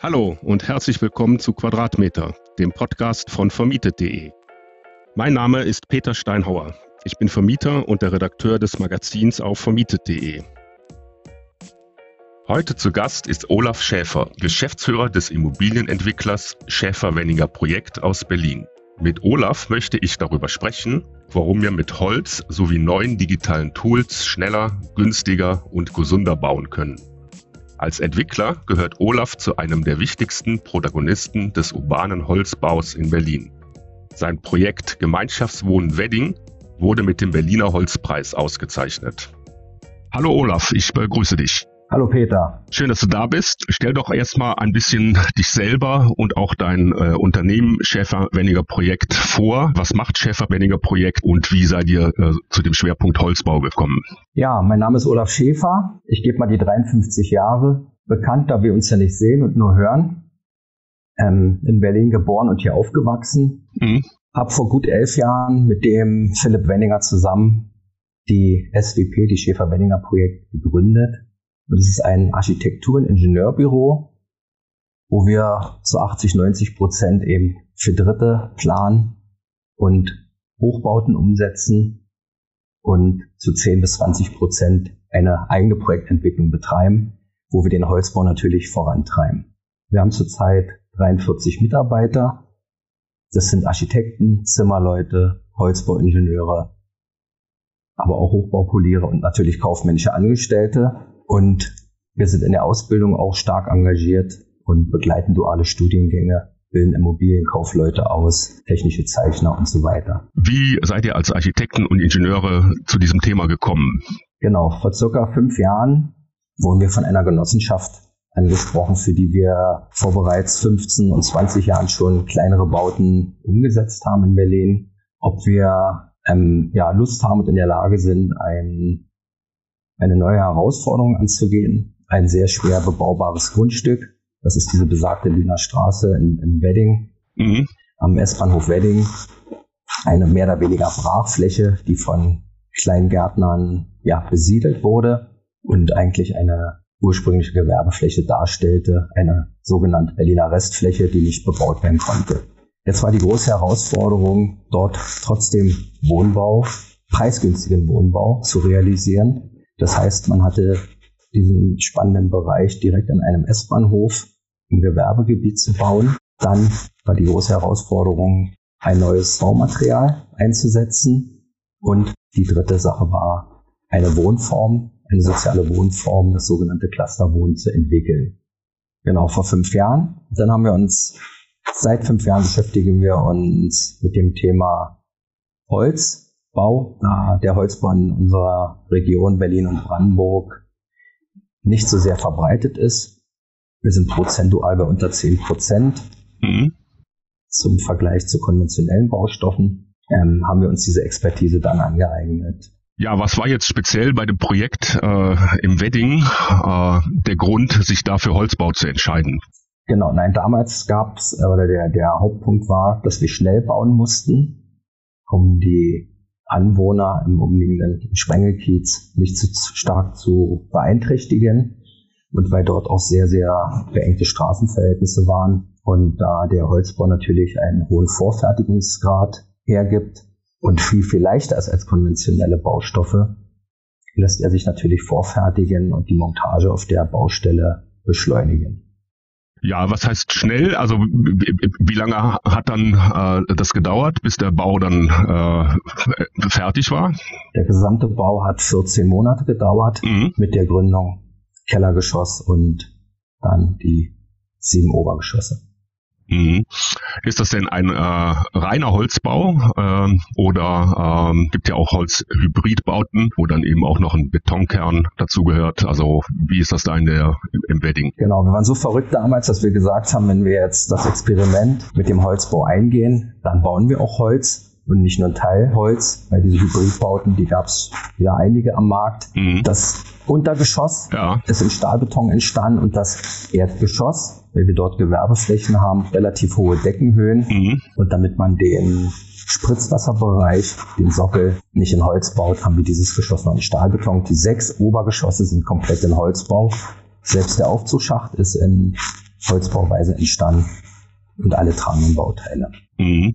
Hallo und herzlich willkommen zu Quadratmeter, dem Podcast von vermietet.de. Mein Name ist Peter Steinhauer. Ich bin Vermieter und der Redakteur des Magazins auf vermietet.de. Heute zu Gast ist Olaf Schäfer, Geschäftsführer des Immobilienentwicklers Schäfer-Wenninger Projekt aus Berlin. Mit Olaf möchte ich darüber sprechen, warum wir mit Holz sowie neuen digitalen Tools schneller, günstiger und gesunder bauen können. Als Entwickler gehört Olaf zu einem der wichtigsten Protagonisten des urbanen Holzbaus in Berlin. Sein Projekt Gemeinschaftswohnen Wedding wurde mit dem Berliner Holzpreis ausgezeichnet. Hallo Olaf, ich begrüße dich. Hallo Peter. Schön, dass du da bist. Stell doch erstmal ein bisschen dich selber und auch dein äh, Unternehmen Schäfer-Wenninger Projekt vor. Was macht Schäfer-Wenninger Projekt und wie seid ihr äh, zu dem Schwerpunkt Holzbau gekommen? Ja, mein Name ist Olaf Schäfer. Ich gebe mal die 53 Jahre. Bekannt, da wir uns ja nicht sehen und nur hören. Ähm, in Berlin geboren und hier aufgewachsen. Mhm. Hab vor gut elf Jahren mit dem Philipp Wenninger zusammen die SWP, die Schäfer-Wenninger Projekt gegründet das ist ein Architektur- und Ingenieurbüro, wo wir zu 80, 90 Prozent eben für Dritte planen und Hochbauten umsetzen und zu 10 bis 20 Prozent eine eigene Projektentwicklung betreiben, wo wir den Holzbau natürlich vorantreiben. Wir haben zurzeit 43 Mitarbeiter. Das sind Architekten, Zimmerleute, Holzbauingenieure, aber auch Hochbaupoliere und natürlich kaufmännische Angestellte. Und wir sind in der Ausbildung auch stark engagiert und begleiten duale Studiengänge, bilden Immobilienkaufleute aus, technische Zeichner und so weiter. Wie seid ihr als Architekten und Ingenieure zu diesem Thema gekommen? Genau, vor circa fünf Jahren wurden wir von einer Genossenschaft angesprochen, für die wir vor bereits 15 und 20 Jahren schon kleinere Bauten umgesetzt haben in Berlin. Ob wir ähm, ja, Lust haben und in der Lage sind, ein eine neue Herausforderung anzugehen. Ein sehr schwer bebaubares Grundstück. Das ist diese besagte Lüner Straße in, in Wedding, mhm. am S-Bahnhof Wedding. Eine mehr oder weniger Brachfläche, die von Kleingärtnern ja, besiedelt wurde und eigentlich eine ursprüngliche Gewerbefläche darstellte, eine sogenannte Berliner Restfläche, die nicht bebaut werden konnte. Jetzt war die große Herausforderung, dort trotzdem Wohnbau, preisgünstigen Wohnbau zu realisieren das heißt, man hatte diesen spannenden Bereich direkt an einem S-Bahnhof im Gewerbegebiet zu bauen. Dann war die große Herausforderung, ein neues Baumaterial einzusetzen. Und die dritte Sache war, eine Wohnform, eine soziale Wohnform, das sogenannte Clusterwohnen zu entwickeln. Genau, vor fünf Jahren. Dann haben wir uns, seit fünf Jahren beschäftigen wir uns mit dem Thema Holz Bau, der Holzbau in unserer Region Berlin und Brandenburg nicht so sehr verbreitet ist. Wir sind prozentual bei unter 10 Prozent. Mhm. Zum Vergleich zu konventionellen Baustoffen ähm, haben wir uns diese Expertise dann angeeignet. Ja, was war jetzt speziell bei dem Projekt äh, im Wedding äh, der Grund, sich dafür Holzbau zu entscheiden? Genau, nein, damals gab es, äh, oder der, der Hauptpunkt war, dass wir schnell bauen mussten, um die Anwohner im umliegenden Sprengelkiez nicht zu stark zu beeinträchtigen und weil dort auch sehr, sehr beengte Straßenverhältnisse waren und da der Holzbau natürlich einen hohen Vorfertigungsgrad hergibt und viel, viel leichter ist als konventionelle Baustoffe, lässt er sich natürlich vorfertigen und die Montage auf der Baustelle beschleunigen. Ja, was heißt schnell? Also wie lange hat dann äh, das gedauert, bis der Bau dann äh, fertig war? Der gesamte Bau hat 14 Monate gedauert mhm. mit der Gründung Kellergeschoss und dann die sieben Obergeschosse. Mhm. Ist das denn ein äh, reiner Holzbau äh, oder ähm, gibt ja auch Holzhybridbauten, wo dann eben auch noch ein Betonkern dazugehört? Also wie ist das da in der, im Wedding? Genau, wir waren so verrückt damals, dass wir gesagt haben, wenn wir jetzt das Experiment mit dem Holzbau eingehen, dann bauen wir auch Holz und nicht nur ein Teil Holz, weil diese Hybridbauten, die gab es ja einige am Markt. Mhm. Das Untergeschoss ja. ist in Stahlbeton entstanden und das Erdgeschoss, weil wir dort Gewerbeflächen haben, relativ hohe Deckenhöhen mhm. und damit man den Spritzwasserbereich, den Sockel, nicht in Holz baut, haben wir dieses Geschoss noch in Stahlbeton. Die sechs Obergeschosse sind komplett in Holzbau. Selbst der Aufzugsschacht ist in Holzbauweise entstanden und alle tragenden Bauteile. Mhm.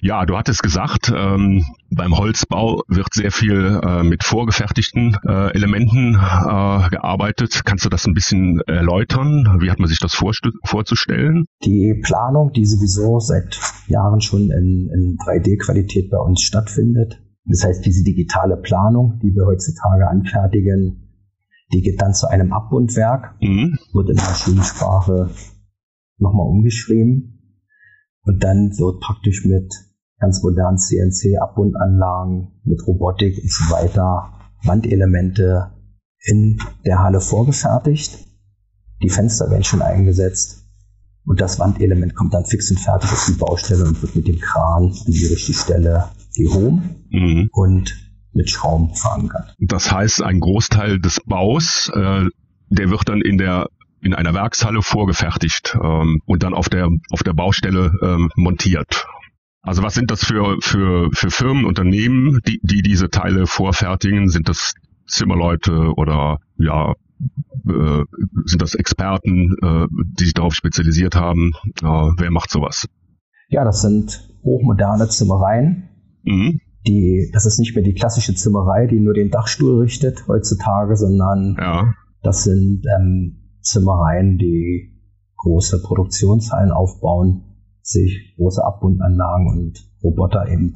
Ja, du hattest gesagt, ähm, beim Holzbau wird sehr viel äh, mit vorgefertigten äh, Elementen äh, gearbeitet. Kannst du das ein bisschen erläutern? Wie hat man sich das vorzustellen? Die Planung, die sowieso seit Jahren schon in, in 3D-Qualität bei uns stattfindet. Das heißt, diese digitale Planung, die wir heutzutage anfertigen, die geht dann zu einem Abbundwerk, mhm. wird in Maschinensprache nochmal umgeschrieben und dann wird praktisch mit ganz modernen CNC-Abbundanlagen, mit Robotik und so weiter Wandelemente in der Halle vorgefertigt. Die Fenster werden schon eingesetzt und das Wandelement kommt dann fix und fertig auf die Baustelle und wird mit dem Kran an die richtige Stelle gehoben mhm. und mit Schrauben verankert. Das heißt, ein Großteil des Baus, äh, der wird dann in der in einer Werkshalle vorgefertigt ähm, und dann auf der auf der Baustelle ähm, montiert. Also was sind das für für für Firmen, Unternehmen, die die diese Teile vorfertigen? Sind das Zimmerleute oder ja äh, sind das Experten, äh, die sich darauf spezialisiert haben? Äh, wer macht sowas? Ja, das sind hochmoderne Zimmereien. Mhm. Die, das ist nicht mehr die klassische Zimmerei, die nur den Dachstuhl richtet heutzutage, sondern ja. das sind ähm, Zimmereien, die große Produktionshallen aufbauen, sich große Abbundanlagen und Roboter eben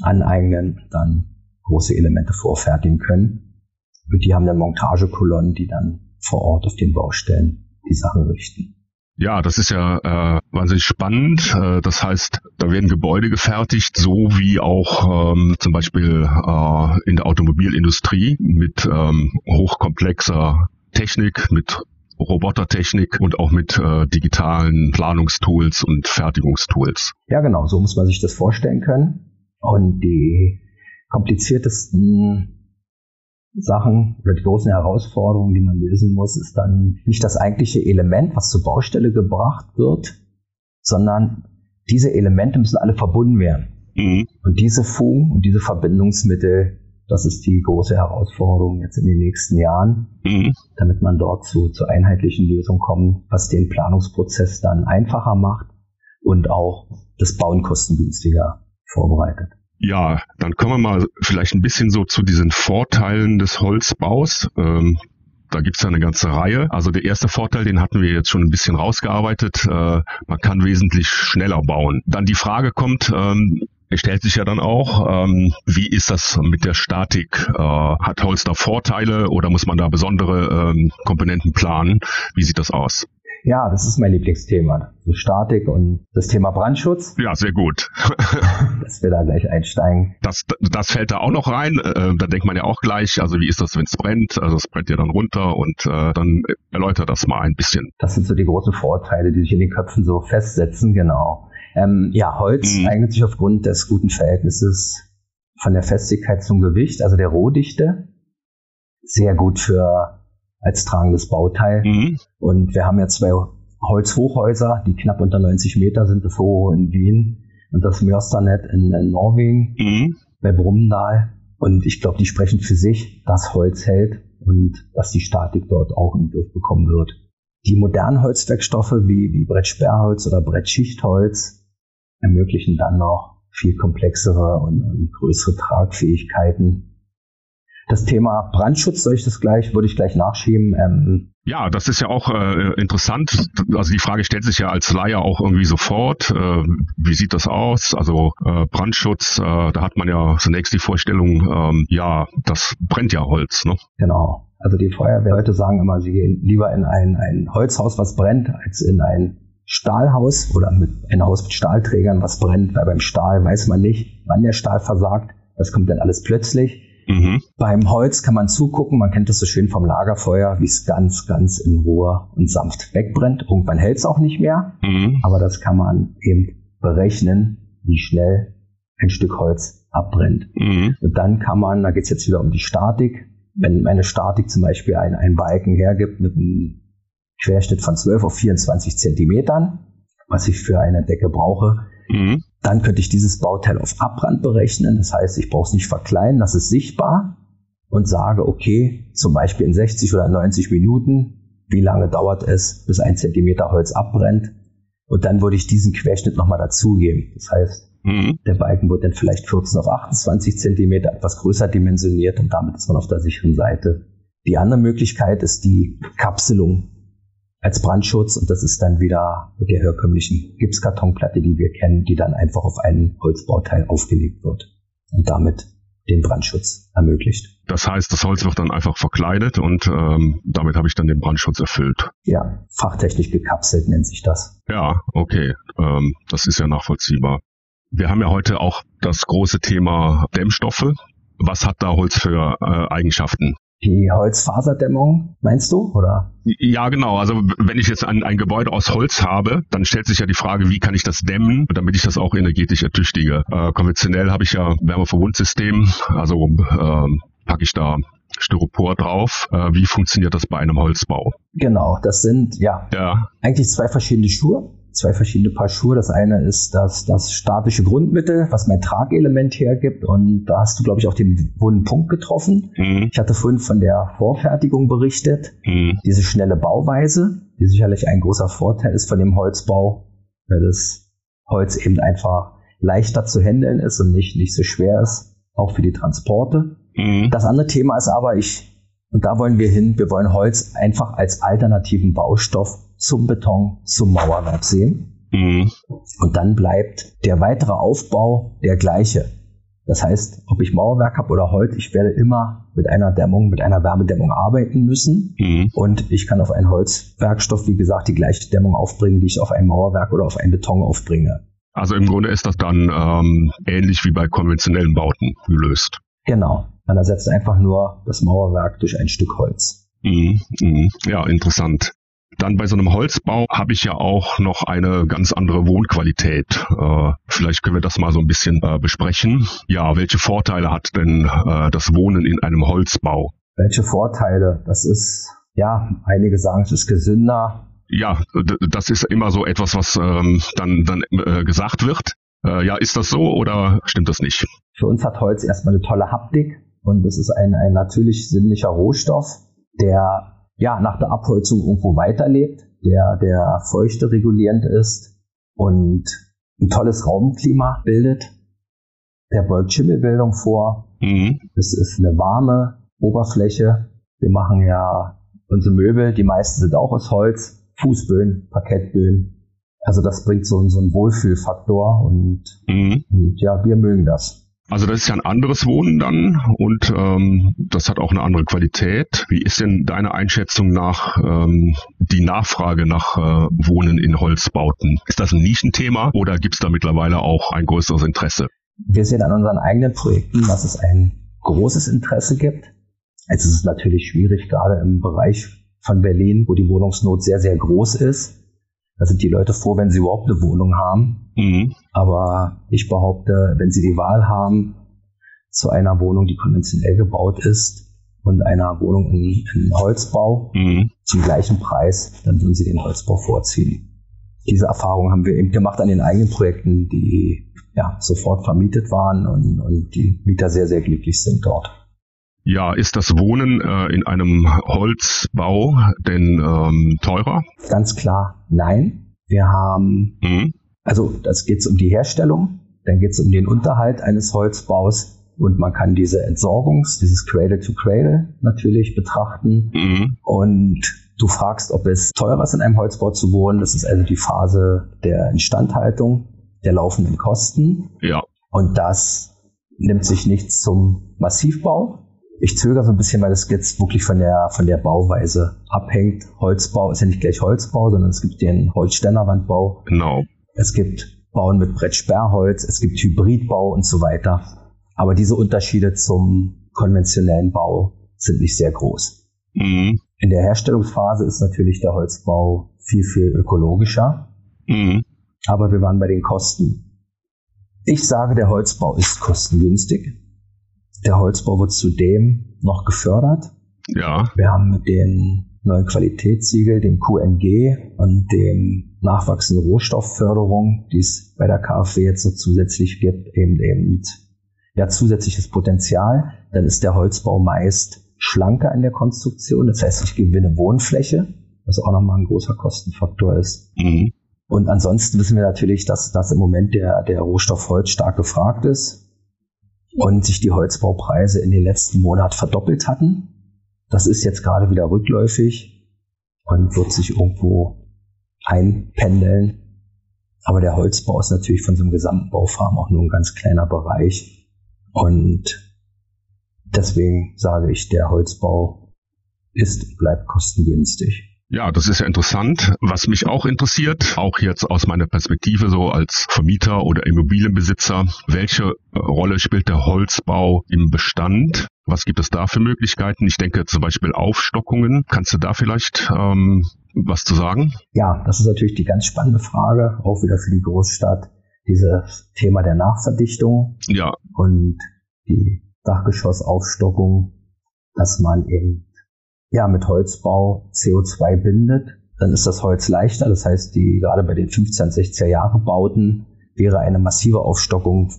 aneignen, dann große Elemente vorfertigen können. Und die haben dann Montagekolonnen, die dann vor Ort auf den Baustellen die Sachen richten. Ja, das ist ja äh, wahnsinnig spannend. Äh, das heißt, da werden Gebäude gefertigt, so wie auch ähm, zum Beispiel äh, in der Automobilindustrie mit ähm, hochkomplexer Technik, mit Robotertechnik und auch mit äh, digitalen Planungstools und Fertigungstools. Ja, genau, so muss man sich das vorstellen können. Und die kompliziertesten Sachen oder die großen Herausforderungen, die man lösen muss, ist dann nicht das eigentliche Element, was zur Baustelle gebracht wird, sondern diese Elemente müssen alle verbunden werden. Mhm. Und diese Fugen und diese Verbindungsmittel das ist die große Herausforderung jetzt in den nächsten Jahren, mhm. damit man dort zu, zu einheitlichen Lösungen kommt, was den Planungsprozess dann einfacher macht und auch das Bauen kostengünstiger vorbereitet. Ja, dann kommen wir mal vielleicht ein bisschen so zu diesen Vorteilen des Holzbaus. Ähm, da gibt's ja eine ganze Reihe. Also der erste Vorteil, den hatten wir jetzt schon ein bisschen rausgearbeitet. Äh, man kann wesentlich schneller bauen. Dann die Frage kommt, ähm, es stellt sich ja dann auch, ähm, wie ist das mit der Statik? Äh, hat Holz da Vorteile oder muss man da besondere ähm, Komponenten planen? Wie sieht das aus? Ja, das ist mein Lieblingsthema. So Statik und das Thema Brandschutz. Ja, sehr gut. dass wir da gleich einsteigen. Das, das fällt da auch noch rein. Äh, da denkt man ja auch gleich, also wie ist das, wenn es brennt? Also es brennt ja dann runter und äh, dann erläutert das mal ein bisschen. Das sind so die großen Vorteile, die sich in den Köpfen so festsetzen, genau. Ähm, ja, Holz mhm. eignet sich aufgrund des guten Verhältnisses von der Festigkeit zum Gewicht, also der Rohdichte, sehr gut für als tragendes Bauteil. Mhm. Und wir haben ja zwei Holzhochhäuser, die knapp unter 90 Meter sind, das Hohe in Wien und das Mörsternet in, in Norwegen mhm. bei Brummendal. Und ich glaube, die sprechen für sich, dass Holz hält und dass die Statik dort auch im Griff bekommen wird. Die modernen Holzwerkstoffe wie, wie Brettsperrholz oder Brettschichtholz ermöglichen dann noch viel komplexere und, und größere Tragfähigkeiten. Das Thema Brandschutz soll ich das gleich, würde ich gleich nachschieben. Ähm, ja, das ist ja auch äh, interessant. Also die Frage stellt sich ja als Laie auch irgendwie sofort. Äh, wie sieht das aus? Also äh, Brandschutz, äh, da hat man ja zunächst die Vorstellung, ähm, ja, das brennt ja Holz. Ne? Genau. Also die Feuerwehrleute sagen immer, sie gehen lieber in ein, ein Holzhaus, was brennt, als in ein Stahlhaus oder mit ein Haus mit Stahlträgern, was brennt, weil beim Stahl weiß man nicht, wann der Stahl versagt. Das kommt dann alles plötzlich. Mhm. Beim Holz kann man zugucken, man kennt das so schön vom Lagerfeuer, wie es ganz, ganz in Ruhe und sanft wegbrennt. Irgendwann hält es auch nicht mehr, mhm. aber das kann man eben berechnen, wie schnell ein Stück Holz abbrennt. Mhm. Und dann kann man, da geht es jetzt wieder um die Statik, wenn meine Statik zum Beispiel ein, ein Balken hergibt mit einem Querschnitt von 12 auf 24 Zentimetern, was ich für eine Decke brauche. Mhm. Dann könnte ich dieses Bauteil auf Abbrand berechnen. Das heißt, ich brauche es nicht verkleinern, das ist sichtbar und sage, okay, zum Beispiel in 60 oder 90 Minuten wie lange dauert es, bis ein Zentimeter Holz abbrennt. Und dann würde ich diesen Querschnitt nochmal dazugeben. Das heißt, mhm. der Balken wird dann vielleicht 14 auf 28 Zentimeter etwas größer dimensioniert und damit ist man auf der sicheren Seite. Die andere Möglichkeit ist die Kapselung als Brandschutz und das ist dann wieder mit der herkömmlichen Gipskartonplatte, die wir kennen, die dann einfach auf einen Holzbauteil aufgelegt wird und damit den Brandschutz ermöglicht. Das heißt, das Holz wird dann einfach verkleidet und ähm, damit habe ich dann den Brandschutz erfüllt. Ja, fachtechnisch gekapselt nennt sich das. Ja, okay, ähm, das ist ja nachvollziehbar. Wir haben ja heute auch das große Thema Dämmstoffe. Was hat da Holz für äh, Eigenschaften? Die Holzfaserdämmung, meinst du, oder? Ja, genau. Also wenn ich jetzt ein, ein Gebäude aus Holz habe, dann stellt sich ja die Frage, wie kann ich das dämmen, damit ich das auch energetisch ertüchtige. Äh, konventionell habe ich ja Wärmeverbundsystem, also äh, packe ich da Styropor drauf. Äh, wie funktioniert das bei einem Holzbau? Genau, das sind ja, ja. eigentlich zwei verschiedene Schuhe zwei verschiedene Paar Schuhe. Das eine ist das, das statische Grundmittel, was mein Tragelement hergibt. Und da hast du, glaube ich, auch den wunden Punkt getroffen. Mhm. Ich hatte vorhin von der Vorfertigung berichtet. Mhm. Diese schnelle Bauweise, die sicherlich ein großer Vorteil ist von dem Holzbau, weil das Holz eben einfach leichter zu handeln ist und nicht, nicht so schwer ist, auch für die Transporte. Mhm. Das andere Thema ist aber, ich, und da wollen wir hin, wir wollen Holz einfach als alternativen Baustoff zum Beton, zum Mauerwerk sehen. Mhm. Und dann bleibt der weitere Aufbau der gleiche. Das heißt, ob ich Mauerwerk habe oder Holz, ich werde immer mit einer Dämmung, mit einer Wärmedämmung arbeiten müssen. Mhm. Und ich kann auf einen Holzwerkstoff, wie gesagt, die gleiche Dämmung aufbringen, die ich auf ein Mauerwerk oder auf einen Beton aufbringe. Also im Grunde ist das dann ähm, ähnlich wie bei konventionellen Bauten gelöst. Genau. Man ersetzt einfach nur das Mauerwerk durch ein Stück Holz. Mhm. Mhm. Ja, interessant. Dann bei so einem Holzbau habe ich ja auch noch eine ganz andere Wohnqualität. Äh, vielleicht können wir das mal so ein bisschen äh, besprechen. Ja, welche Vorteile hat denn äh, das Wohnen in einem Holzbau? Welche Vorteile? Das ist, ja, einige sagen, es ist gesünder. Ja, das ist immer so etwas, was ähm, dann, dann äh, gesagt wird. Äh, ja, ist das so oder stimmt das nicht? Für uns hat Holz erstmal eine tolle Haptik und es ist ein, ein natürlich sinnlicher Rohstoff, der ja, nach der Abholzung irgendwo weiterlebt, der, der feuchte regulierend ist und ein tolles Raumklima bildet. Der beugt Schimmelbildung vor. Mhm. Es ist eine warme Oberfläche. Wir machen ja unsere Möbel, die meisten sind auch aus Holz, Fußböden, Parkettböden. Also das bringt so, so einen Wohlfühlfaktor und, mhm. und ja, wir mögen das. Also das ist ja ein anderes Wohnen dann und ähm, das hat auch eine andere Qualität. Wie ist denn deine Einschätzung nach ähm, die Nachfrage nach äh, Wohnen in Holzbauten? Ist das ein Nischenthema oder gibt es da mittlerweile auch ein größeres Interesse? Wir sehen an unseren eigenen Projekten, dass es ein großes Interesse gibt. Es ist natürlich schwierig, gerade im Bereich von Berlin, wo die Wohnungsnot sehr, sehr groß ist. Da sind die Leute froh, wenn sie überhaupt eine Wohnung haben. Mhm. Aber ich behaupte, wenn sie die Wahl haben zu einer Wohnung, die konventionell gebaut ist und einer Wohnung in, in Holzbau mhm. zum gleichen Preis, dann würden sie den Holzbau vorziehen. Diese Erfahrung haben wir eben gemacht an den eigenen Projekten, die ja sofort vermietet waren und, und die Mieter sehr, sehr glücklich sind dort. Ja, ist das Wohnen äh, in einem Holzbau denn ähm, teurer? Ganz klar, nein. Wir haben, mhm. also das geht um die Herstellung, dann geht es um den Unterhalt eines Holzbaus und man kann diese Entsorgungs-, dieses Cradle to Cradle natürlich betrachten. Mhm. Und du fragst, ob es teurer ist, in einem Holzbau zu wohnen. Das ist also die Phase der Instandhaltung, der laufenden Kosten. Ja. Und das nimmt sich nichts zum Massivbau, ich zögere so ein bisschen, weil es jetzt wirklich von der, von der Bauweise abhängt. Holzbau ist ja nicht gleich Holzbau, sondern es gibt den Holzständerwandbau. Genau. Es gibt Bauen mit Brettsperrholz, es gibt Hybridbau und so weiter. Aber diese Unterschiede zum konventionellen Bau sind nicht sehr groß. Mhm. In der Herstellungsphase ist natürlich der Holzbau viel, viel ökologischer. Mhm. Aber wir waren bei den Kosten. Ich sage, der Holzbau ist kostengünstig. Der Holzbau wird zudem noch gefördert. Ja. Wir haben mit den neuen Qualitätssiegel, dem QNG und dem nachwachsenden Rohstoffförderung, die es bei der KfW jetzt so zusätzlich gibt, eben eben ja zusätzliches Potenzial. Dann ist der Holzbau meist schlanker in der Konstruktion. Das heißt, ich gewinne Wohnfläche. was auch nochmal ein großer Kostenfaktor ist. Mhm. Und ansonsten wissen wir natürlich, dass, dass im Moment der, der Rohstoff Holz stark gefragt ist und sich die Holzbaupreise in den letzten Monaten verdoppelt hatten. Das ist jetzt gerade wieder rückläufig und wird sich irgendwo einpendeln. Aber der Holzbau ist natürlich von so einem gesamten Baufarm auch nur ein ganz kleiner Bereich. Und deswegen sage ich, der Holzbau ist, bleibt kostengünstig. Ja, das ist ja interessant. Was mich auch interessiert, auch jetzt aus meiner Perspektive so als Vermieter oder Immobilienbesitzer, welche Rolle spielt der Holzbau im Bestand? Was gibt es da für Möglichkeiten? Ich denke zum Beispiel Aufstockungen. Kannst du da vielleicht ähm, was zu sagen? Ja, das ist natürlich die ganz spannende Frage, auch wieder für die Großstadt. Dieses Thema der Nachverdichtung ja. und die Dachgeschossaufstockung, dass man eben ja mit Holzbau CO2 bindet. Dann ist das Holz leichter. Das heißt, die gerade bei den 15, 16er Jahre Bauten wäre eine massive Aufstockung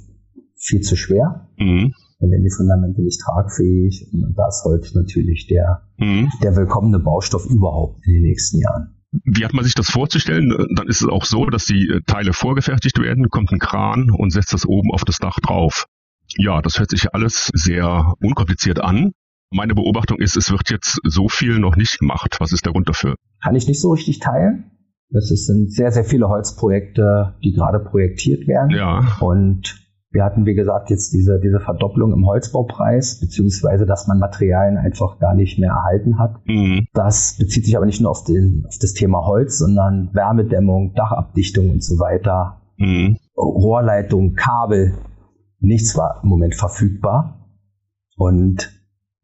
viel zu schwer. Mhm dann werden die Fundamente nicht tragfähig. Und da ist Holz natürlich der, mhm. der willkommene Baustoff überhaupt in den nächsten Jahren. Wie hat man sich das vorzustellen? Dann ist es auch so, dass die äh, Teile vorgefertigt werden, kommt ein Kran und setzt das oben auf das Dach drauf. Ja, das hört sich alles sehr unkompliziert an. Meine Beobachtung ist, es wird jetzt so viel noch nicht gemacht. Was ist der Grund dafür? Kann ich nicht so richtig teilen. Es sind sehr, sehr viele Holzprojekte, die gerade projektiert werden. Ja. Und wir hatten, wie gesagt, jetzt diese, diese Verdopplung im Holzbaupreis, beziehungsweise, dass man Materialien einfach gar nicht mehr erhalten hat. Mhm. Das bezieht sich aber nicht nur auf, den, auf das Thema Holz, sondern Wärmedämmung, Dachabdichtung und so weiter. Mhm. Rohrleitung, Kabel, nichts war im Moment verfügbar. Und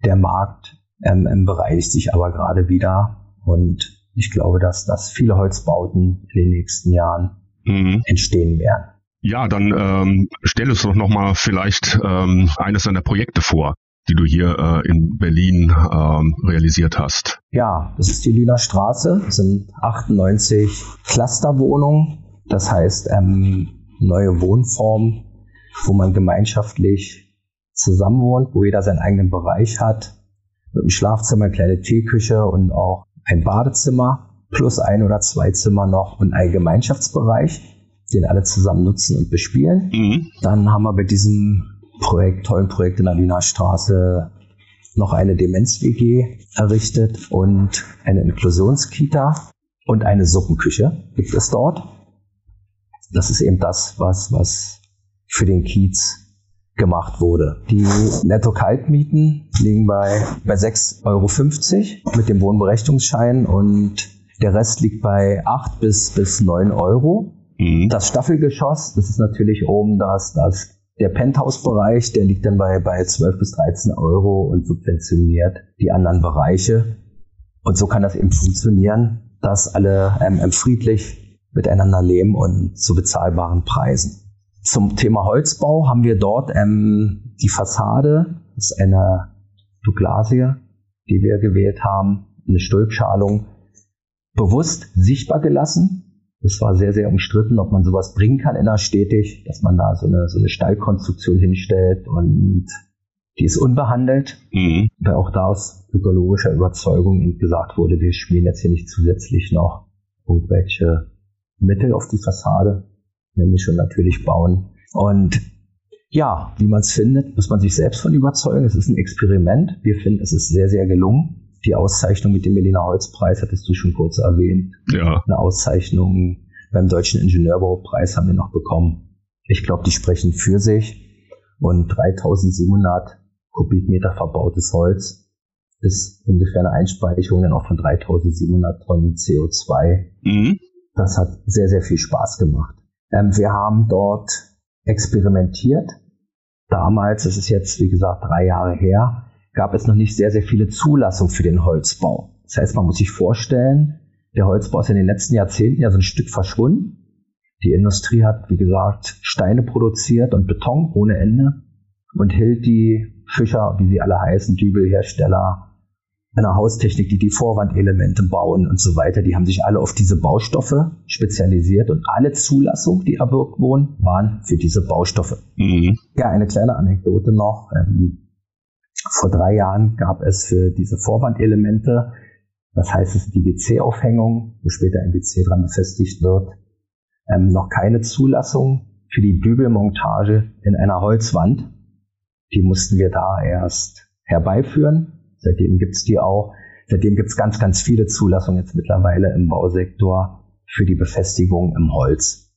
der Markt ähm, bereinigt sich aber gerade wieder. Und ich glaube, dass, dass viele Holzbauten in den nächsten Jahren mhm. entstehen werden. Ja, dann ähm, stell uns doch nochmal vielleicht ähm, eines deiner Projekte vor, die du hier äh, in Berlin ähm, realisiert hast. Ja, das ist die Lüner Straße. Das sind 98 Clusterwohnungen. Das heißt, ähm, neue Wohnform, wo man gemeinschaftlich zusammenwohnt, wo jeder seinen eigenen Bereich hat. Mit einem Schlafzimmer, kleine Teeküche und auch ein Badezimmer plus ein oder zwei Zimmer noch und ein Gemeinschaftsbereich den alle zusammen nutzen und bespielen. Mhm. Dann haben wir bei diesem Projekt, tollen Projekt in der Wiener Straße noch eine Demenz-WG errichtet und eine Inklusionskita und eine Suppenküche gibt es dort. Das ist eben das, was, was für den Kiez gemacht wurde. Die Netto-Kaltmieten liegen bei, bei 6,50 Euro mit dem Wohnberechtigungsschein und der Rest liegt bei 8 bis, bis 9 Euro. Mhm. Das Staffelgeschoss, das ist natürlich oben das, das der Penthouse-Bereich, der liegt dann bei, bei 12 bis 13 Euro und subventioniert die anderen Bereiche. Und so kann das eben funktionieren, dass alle ähm, friedlich miteinander leben und zu bezahlbaren Preisen. Zum Thema Holzbau haben wir dort ähm, die Fassade, das ist eine Douglasie, die wir gewählt haben, eine Stülpschalung, bewusst sichtbar gelassen, es war sehr, sehr umstritten, ob man sowas bringen kann innerstädtisch, dass man da so eine, so eine Stallkonstruktion hinstellt und die ist unbehandelt, mhm. weil auch da aus ökologischer Überzeugung gesagt wurde, wir spielen jetzt hier nicht zusätzlich noch irgendwelche Mittel auf die Fassade, nämlich schon natürlich bauen. Und ja, wie man es findet, muss man sich selbst von überzeugen. Es ist ein Experiment. Wir finden, es ist sehr, sehr gelungen die Auszeichnung mit dem Berliner Holzpreis hattest du schon kurz erwähnt. Ja. Eine Auszeichnung beim Deutschen Ingenieurbaupreis haben wir noch bekommen. Ich glaube, die sprechen für sich. Und 3700 Kubikmeter verbautes Holz ist ungefähr eine Einspeicherung dann auch von 3700 Tonnen CO2. Mhm. Das hat sehr, sehr viel Spaß gemacht. Ähm, wir haben dort experimentiert. Damals, das ist jetzt, wie gesagt, drei Jahre her, gab es noch nicht sehr, sehr viele Zulassungen für den Holzbau. Das heißt, man muss sich vorstellen, der Holzbau ist in den letzten Jahrzehnten ja so ein Stück verschwunden. Die Industrie hat, wie gesagt, Steine produziert und Beton ohne Ende und hielt die Fischer, wie sie alle heißen, Dübelhersteller, einer Haustechnik, die die Vorwandelemente bauen und so weiter, die haben sich alle auf diese Baustoffe spezialisiert und alle Zulassungen, die erwirkt wurden, waren für diese Baustoffe. Mhm. Ja, eine kleine Anekdote noch. Ähm, vor drei Jahren gab es für diese Vorwandelemente Das heißt, es die BC-Aufhängung, wo später ein BC dran befestigt wird. Ähm, noch keine Zulassung für die Bügelmontage in einer Holzwand. Die mussten wir da erst herbeiführen. Seitdem gibt's die auch. Seitdem gibt's ganz, ganz viele Zulassungen jetzt mittlerweile im Bausektor für die Befestigung im Holz.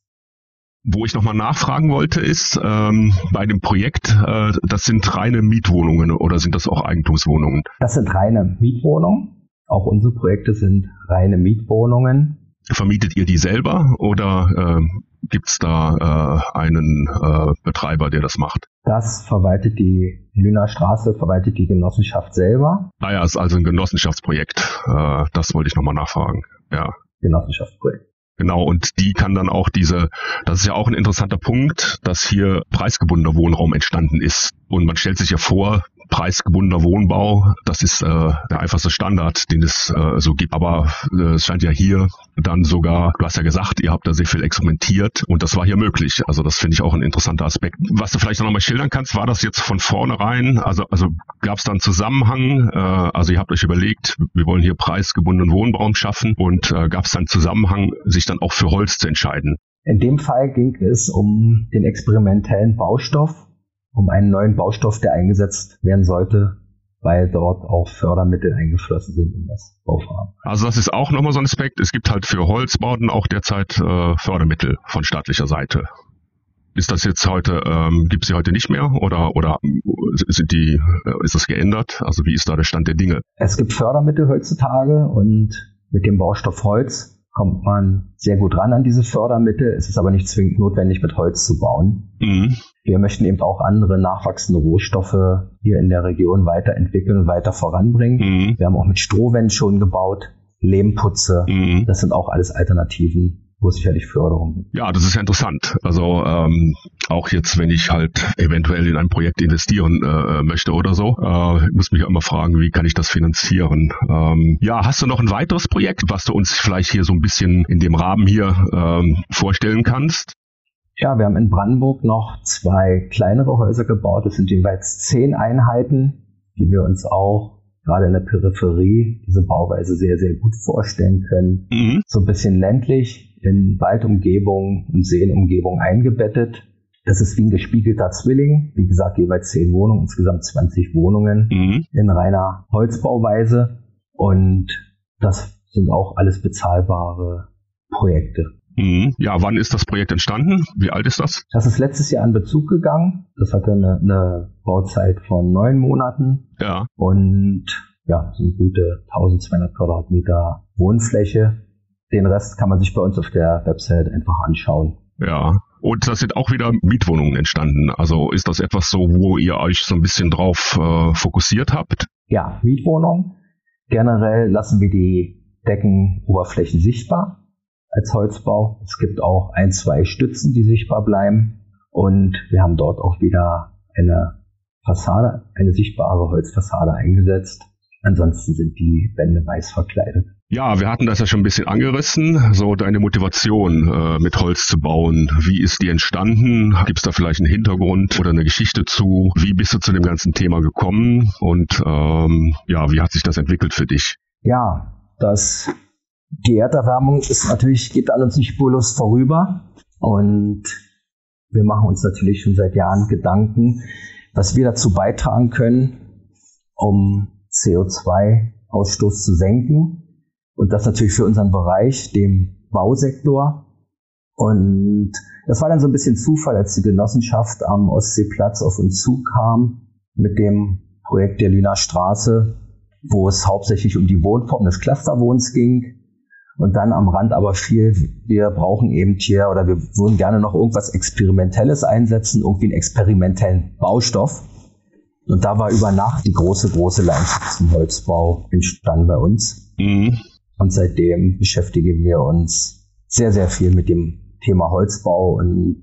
Wo ich nochmal nachfragen wollte, ist ähm, bei dem Projekt, äh, das sind reine Mietwohnungen oder sind das auch Eigentumswohnungen? Das sind reine Mietwohnungen. Auch unsere Projekte sind reine Mietwohnungen. Vermietet ihr die selber oder äh, gibt es da äh, einen äh, Betreiber, der das macht? Das verwaltet die Lüner Straße, verwaltet die Genossenschaft selber. Naja, ah ist also ein Genossenschaftsprojekt. Äh, das wollte ich nochmal nachfragen. Ja. Genossenschaftsprojekt. Genau, und die kann dann auch diese, das ist ja auch ein interessanter Punkt, dass hier preisgebundener Wohnraum entstanden ist. Und man stellt sich ja vor, preisgebundener Wohnbau, das ist äh, der einfachste Standard, den es äh, so gibt. Aber äh, es scheint ja hier dann sogar, du hast ja gesagt, ihr habt da sehr viel experimentiert und das war hier möglich. Also das finde ich auch ein interessanter Aspekt. Was du vielleicht noch mal schildern kannst, war das jetzt von vornherein, also, also gab es da einen Zusammenhang, äh, also ihr habt euch überlegt, wir wollen hier preisgebundenen Wohnraum schaffen und äh, gab es dann Zusammenhang, sich dann auch für Holz zu entscheiden? In dem Fall ging es um den experimentellen Baustoff um einen neuen Baustoff, der eingesetzt werden sollte, weil dort auch Fördermittel eingeflossen sind in das Bauvorhaben. Also das ist auch nochmal so ein Aspekt. Es gibt halt für Holzbauten auch derzeit äh, Fördermittel von staatlicher Seite. Ist das jetzt heute, ähm, gibt es die heute nicht mehr oder, oder sind die, äh, ist das geändert? Also wie ist da der Stand der Dinge? Es gibt Fördermittel heutzutage und mit dem Baustoff Holz kommt man sehr gut ran an diese Fördermittel. Es ist aber nicht zwingend notwendig, mit Holz zu bauen. Mhm. Wir möchten eben auch andere nachwachsende Rohstoffe hier in der Region weiterentwickeln und weiter voranbringen. Mhm. Wir haben auch mit Strohwände schon gebaut, Lehmputze. Mhm. Das sind auch alles Alternativen, wo es sicherlich Förderung gibt. Ja, das ist ja interessant. Also ähm, auch jetzt, wenn ich halt eventuell in ein Projekt investieren äh, möchte oder so, äh, muss mich immer fragen, wie kann ich das finanzieren? Ähm, ja, hast du noch ein weiteres Projekt, was du uns vielleicht hier so ein bisschen in dem Rahmen hier ähm, vorstellen kannst? Ja, wir haben in Brandenburg noch zwei kleinere Häuser gebaut. Das sind jeweils zehn Einheiten, die wir uns auch gerade in der Peripherie diese Bauweise sehr, sehr gut vorstellen können. Mhm. So ein bisschen ländlich, in Waldumgebung und Seenumgebung eingebettet. Das ist wie ein gespiegelter Zwilling. Wie gesagt, jeweils zehn Wohnungen, insgesamt 20 Wohnungen mhm. in reiner Holzbauweise. Und das sind auch alles bezahlbare Projekte. Mhm. Ja, wann ist das Projekt entstanden? Wie alt ist das? Das ist letztes Jahr in Bezug gegangen. Das hatte eine, eine Bauzeit von neun Monaten. Ja. Und ja, sind gute 1200 Quadratmeter Wohnfläche. Den Rest kann man sich bei uns auf der Website einfach anschauen. Ja. Und das sind auch wieder Mietwohnungen entstanden. Also ist das etwas so, wo ihr euch so ein bisschen drauf äh, fokussiert habt? Ja, Mietwohnungen. Generell lassen wir die Deckenoberflächen sichtbar als Holzbau. Es gibt auch ein, zwei Stützen, die sichtbar bleiben. Und wir haben dort auch wieder eine Fassade, eine sichtbare Holzfassade eingesetzt. Ansonsten sind die Wände weiß verkleidet. Ja, wir hatten das ja schon ein bisschen angerissen, so deine Motivation äh, mit Holz zu bauen. Wie ist die entstanden? Gibt es da vielleicht einen Hintergrund oder eine Geschichte zu? Wie bist du zu dem ganzen Thema gekommen? Und ähm, ja, wie hat sich das entwickelt für dich? Ja, das die Erderwärmung ist natürlich, geht an uns nicht spurlos vorüber. Und wir machen uns natürlich schon seit Jahren Gedanken, was wir dazu beitragen können, um CO2-Ausstoß zu senken. Und das natürlich für unseren Bereich, dem Bausektor. Und das war dann so ein bisschen Zufall, als die Genossenschaft am Ostseeplatz auf uns zukam mit dem Projekt der Lüner Straße, wo es hauptsächlich um die Wohnform des Clusterwohns ging und dann am Rand aber viel, wir brauchen eben hier oder wir würden gerne noch irgendwas Experimentelles einsetzen, irgendwie einen experimentellen Baustoff. Und da war über Nacht die große, große Leidenschaft zum Holzbau entstanden bei uns. Mhm. Und seitdem beschäftigen wir uns sehr, sehr viel mit dem Thema Holzbau und,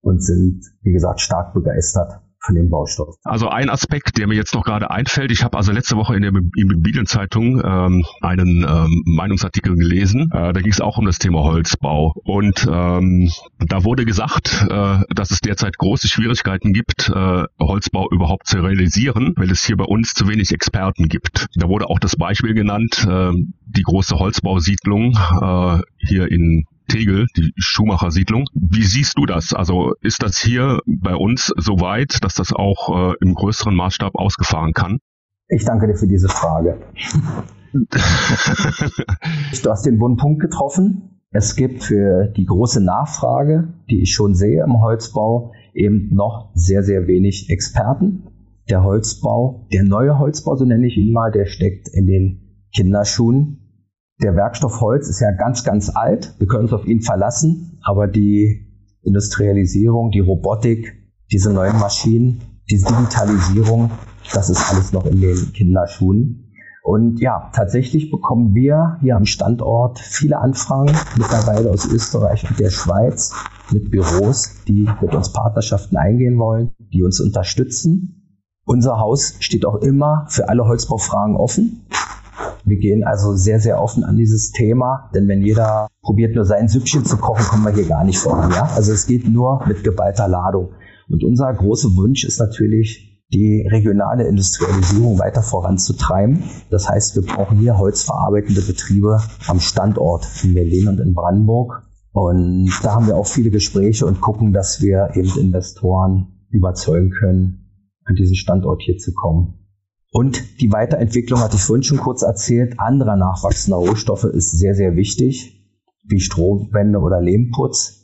und sind, wie gesagt, stark begeistert von dem Baustoff. Also ein Aspekt, der mir jetzt noch gerade einfällt, ich habe also letzte Woche in der Immobilienzeitung ähm, einen ähm, Meinungsartikel gelesen, äh, da ging es auch um das Thema Holzbau und ähm, da wurde gesagt, äh, dass es derzeit große Schwierigkeiten gibt, äh, Holzbau überhaupt zu realisieren, weil es hier bei uns zu wenig Experten gibt. Da wurde auch das Beispiel genannt, äh, die große Holzbausiedlung äh, hier in Tegel, die Schumacher Siedlung. Wie siehst du das? Also ist das hier bei uns so weit, dass das auch äh, im größeren Maßstab ausgefahren kann? Ich danke dir für diese Frage. du hast den wunden Punkt getroffen. Es gibt für die große Nachfrage, die ich schon sehe im Holzbau, eben noch sehr, sehr wenig Experten. Der Holzbau, der neue Holzbau, so nenne ich ihn mal, der steckt in den Kinderschuhen der Werkstoff Holz ist ja ganz, ganz alt. Wir können uns auf ihn verlassen, aber die Industrialisierung, die Robotik, diese neuen Maschinen, diese Digitalisierung, das ist alles noch in den Kinderschuhen. Und ja, tatsächlich bekommen wir hier am Standort viele Anfragen, mittlerweile aus Österreich und der Schweiz, mit Büros, die mit uns Partnerschaften eingehen wollen, die uns unterstützen. Unser Haus steht auch immer für alle Holzbaufragen offen. Wir gehen also sehr, sehr offen an dieses Thema, denn wenn jeder probiert nur sein Süppchen zu kochen, kommen wir hier gar nicht voran. Ja? Also es geht nur mit geballter Ladung. Und unser großer Wunsch ist natürlich, die regionale Industrialisierung weiter voranzutreiben. Das heißt, wir brauchen hier holzverarbeitende Betriebe am Standort in Berlin und in Brandenburg. Und da haben wir auch viele Gespräche und gucken, dass wir eben Investoren überzeugen können, an diesen Standort hier zu kommen. Und die Weiterentwicklung, hatte ich vorhin schon kurz erzählt, anderer nachwachsender Rohstoffe ist sehr, sehr wichtig, wie Strohwände oder Lehmputz.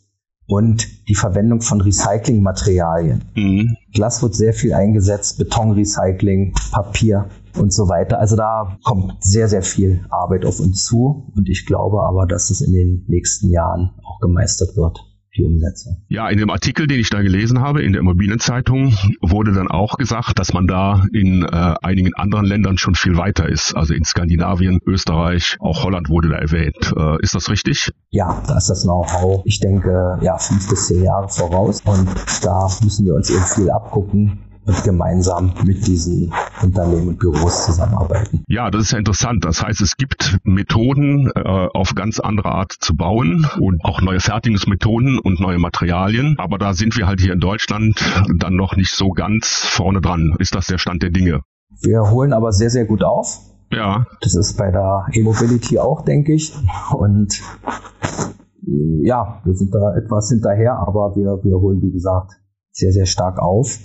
Und die Verwendung von Recyclingmaterialien. Mhm. Glas wird sehr viel eingesetzt, Betonrecycling, Papier und so weiter. Also da kommt sehr, sehr viel Arbeit auf uns zu. Und ich glaube aber, dass es in den nächsten Jahren auch gemeistert wird die Umsetzung. Ja, in dem Artikel, den ich da gelesen habe, in der Immobilienzeitung, wurde dann auch gesagt, dass man da in äh, einigen anderen Ländern schon viel weiter ist. Also in Skandinavien, Österreich, auch Holland wurde da erwähnt. Äh, ist das richtig? Ja, da ist das Know-how, ich denke, ja, fünf bis zehn Jahre voraus. Und da müssen wir uns eben viel abgucken und gemeinsam mit diesen Unternehmen und Büros zusammenarbeiten. Ja, das ist ja interessant. Das heißt, es gibt Methoden äh, auf ganz andere Art zu bauen und auch neue Fertigungsmethoden und neue Materialien. Aber da sind wir halt hier in Deutschland dann noch nicht so ganz vorne dran. Ist das der Stand der Dinge? Wir holen aber sehr, sehr gut auf. Ja. Das ist bei der E-Mobility auch, denke ich. Und ja, wir sind da etwas hinterher, aber wir, wir holen, wie gesagt, sehr, sehr stark auf.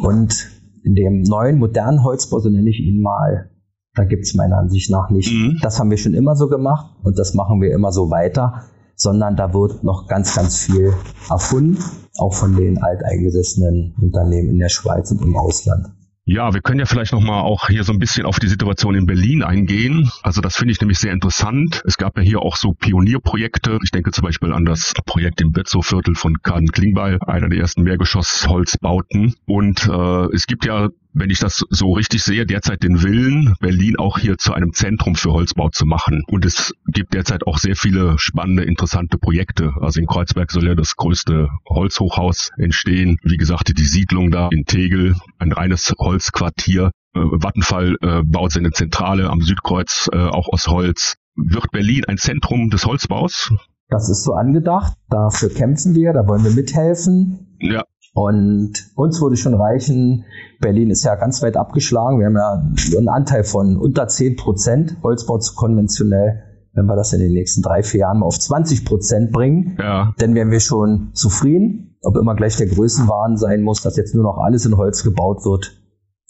Und in dem neuen, modernen Holzbau, so nenne ich ihn mal, da gibt's meiner Ansicht nach nicht. Mhm. Das haben wir schon immer so gemacht und das machen wir immer so weiter, sondern da wird noch ganz, ganz viel erfunden, auch von den alteingesessenen Unternehmen in der Schweiz und im Ausland. Ja, wir können ja vielleicht nochmal auch hier so ein bisschen auf die Situation in Berlin eingehen. Also das finde ich nämlich sehr interessant. Es gab ja hier auch so Pionierprojekte. Ich denke zum Beispiel an das Projekt im Betzow-Viertel von Kahn Klingbeil, einer der ersten Mehrgeschossholzbauten. Und äh, es gibt ja wenn ich das so richtig sehe, derzeit den Willen, Berlin auch hier zu einem Zentrum für Holzbau zu machen. Und es gibt derzeit auch sehr viele spannende, interessante Projekte. Also in Kreuzberg soll ja das größte Holzhochhaus entstehen. Wie gesagt, die Siedlung da in Tegel, ein reines Holzquartier. Äh, Vattenfall äh, baut seine Zentrale am Südkreuz äh, auch aus Holz. Wird Berlin ein Zentrum des Holzbaus? Das ist so angedacht. Dafür kämpfen wir, da wollen wir mithelfen. Ja. Und uns würde schon reichen, Berlin ist ja ganz weit abgeschlagen. Wir haben ja einen Anteil von unter 10 Prozent Holzbau zu konventionell. Wenn wir das in den nächsten drei, vier Jahren mal auf 20 Prozent bringen, ja. dann wären wir schon zufrieden. Ob immer gleich der Größenwahn sein muss, dass jetzt nur noch alles in Holz gebaut wird,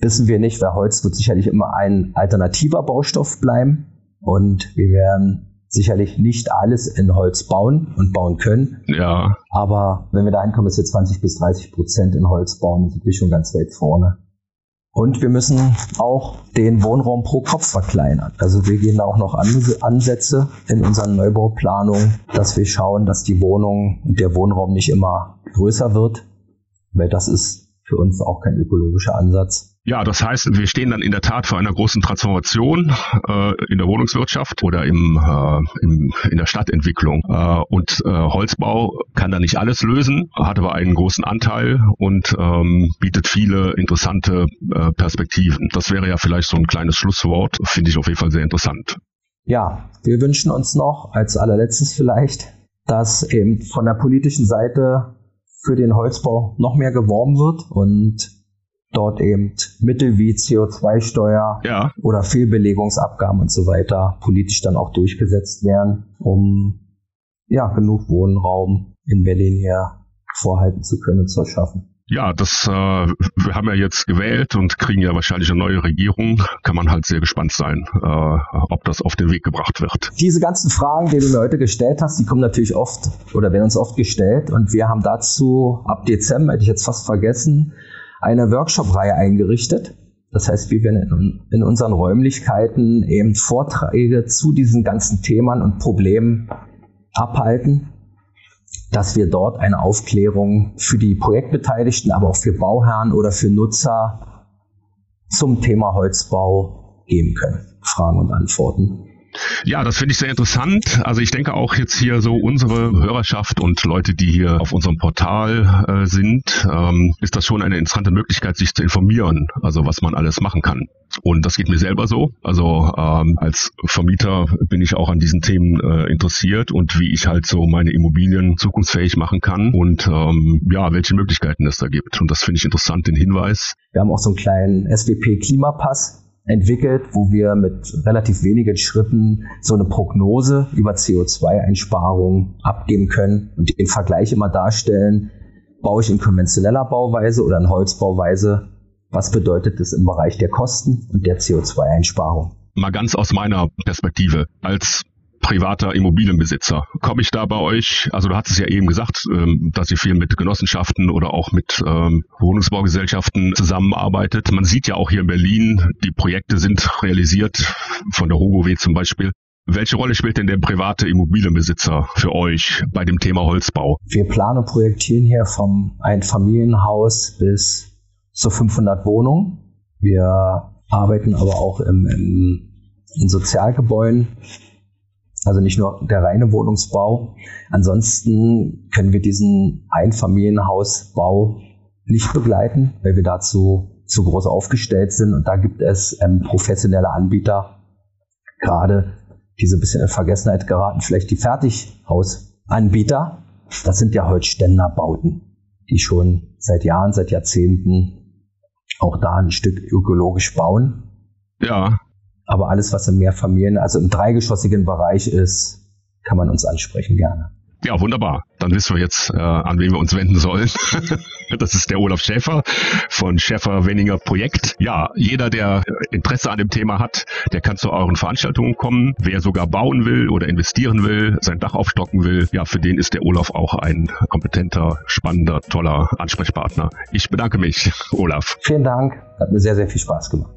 wissen wir nicht, weil Holz wird sicherlich immer ein alternativer Baustoff bleiben. Und wir werden sicherlich nicht alles in Holz bauen und bauen können. Ja. Aber wenn wir da hinkommen, dass wir 20 bis 30 Prozent in Holz bauen, sind wir schon ganz weit vorne. Und wir müssen auch den Wohnraum pro Kopf verkleinern. Also wir gehen da auch noch Ansätze in unseren Neubauplanungen, dass wir schauen, dass die Wohnung und der Wohnraum nicht immer größer wird, weil das ist für uns auch kein ökologischer Ansatz. Ja, das heißt, wir stehen dann in der Tat vor einer großen Transformation äh, in der Wohnungswirtschaft oder im, äh, im, in der Stadtentwicklung. Äh, und äh, Holzbau kann da nicht alles lösen, hat aber einen großen Anteil und ähm, bietet viele interessante äh, Perspektiven. Das wäre ja vielleicht so ein kleines Schlusswort, finde ich auf jeden Fall sehr interessant. Ja, wir wünschen uns noch als allerletztes vielleicht, dass eben von der politischen Seite für den Holzbau noch mehr geworben wird und dort eben Mittel wie CO2-Steuer ja. oder Fehlbelegungsabgaben und so weiter politisch dann auch durchgesetzt werden, um ja genug Wohnraum in Berlin hier vorhalten zu können und zu erschaffen. Ja, das, äh, wir haben ja jetzt gewählt und kriegen ja wahrscheinlich eine neue Regierung. Kann man halt sehr gespannt sein, äh, ob das auf den Weg gebracht wird. Diese ganzen Fragen, die du mir heute gestellt hast, die kommen natürlich oft oder werden uns oft gestellt. Und wir haben dazu ab Dezember, hätte ich jetzt fast vergessen, eine Workshop-Reihe eingerichtet. Das heißt, wir werden in, unseren Räumlichkeiten eben Vorträge zu diesen ganzen Themen und Problemen abhalten, dass wir dort eine Aufklärung für die Projektbeteiligten, aber auch für Bauherren oder für Nutzer zum Thema Holzbau geben können. Fragen und Antworten. Ja, das finde ich sehr interessant. Also ich denke auch jetzt hier so unsere Hörerschaft und Leute, die hier auf unserem Portal äh, sind, ähm, ist das schon eine interessante Möglichkeit, sich zu informieren, also was man alles machen kann. Und das geht mir selber so. Also ähm, als Vermieter bin ich auch an diesen Themen äh, interessiert und wie ich halt so meine Immobilien zukunftsfähig machen kann und ähm, ja, welche Möglichkeiten es da gibt. Und das finde ich interessant, den Hinweis. Wir haben auch so einen kleinen SWP Klimapass entwickelt, wo wir mit relativ wenigen Schritten so eine Prognose über CO2-Einsparungen abgeben können und den Vergleich immer darstellen, baue ich in konventioneller Bauweise oder in Holzbauweise, was bedeutet das im Bereich der Kosten und der CO2-Einsparung. Mal ganz aus meiner Perspektive. Als privater Immobilienbesitzer. Komme ich da bei euch, also du hast es ja eben gesagt, ähm, dass ihr viel mit Genossenschaften oder auch mit ähm, Wohnungsbaugesellschaften zusammenarbeitet. Man sieht ja auch hier in Berlin, die Projekte sind realisiert, von der HOGOW zum Beispiel. Welche Rolle spielt denn der private Immobilienbesitzer für euch bei dem Thema Holzbau? Wir planen und projektieren hier vom Einfamilienhaus bis zu 500 Wohnungen. Wir arbeiten aber auch im, im, in Sozialgebäuden also nicht nur der reine Wohnungsbau. Ansonsten können wir diesen Einfamilienhausbau nicht begleiten, weil wir dazu zu groß aufgestellt sind. Und da gibt es ähm, professionelle Anbieter, gerade diese bisschen in Vergessenheit geraten, vielleicht die Fertighausanbieter. Das sind ja Holzständerbauten, die schon seit Jahren, seit Jahrzehnten auch da ein Stück ökologisch bauen. Ja. Aber alles, was im Mehrfamilien, also im dreigeschossigen Bereich ist, kann man uns ansprechen gerne. Ja, wunderbar. Dann wissen wir jetzt, äh, an wen wir uns wenden sollen. das ist der Olaf Schäfer von Schäfer Wenninger Projekt. Ja, jeder, der Interesse an dem Thema hat, der kann zu euren Veranstaltungen kommen. Wer sogar bauen will oder investieren will, sein Dach aufstocken will, ja, für den ist der Olaf auch ein kompetenter, spannender, toller Ansprechpartner. Ich bedanke mich, Olaf. Vielen Dank. Hat mir sehr, sehr viel Spaß gemacht.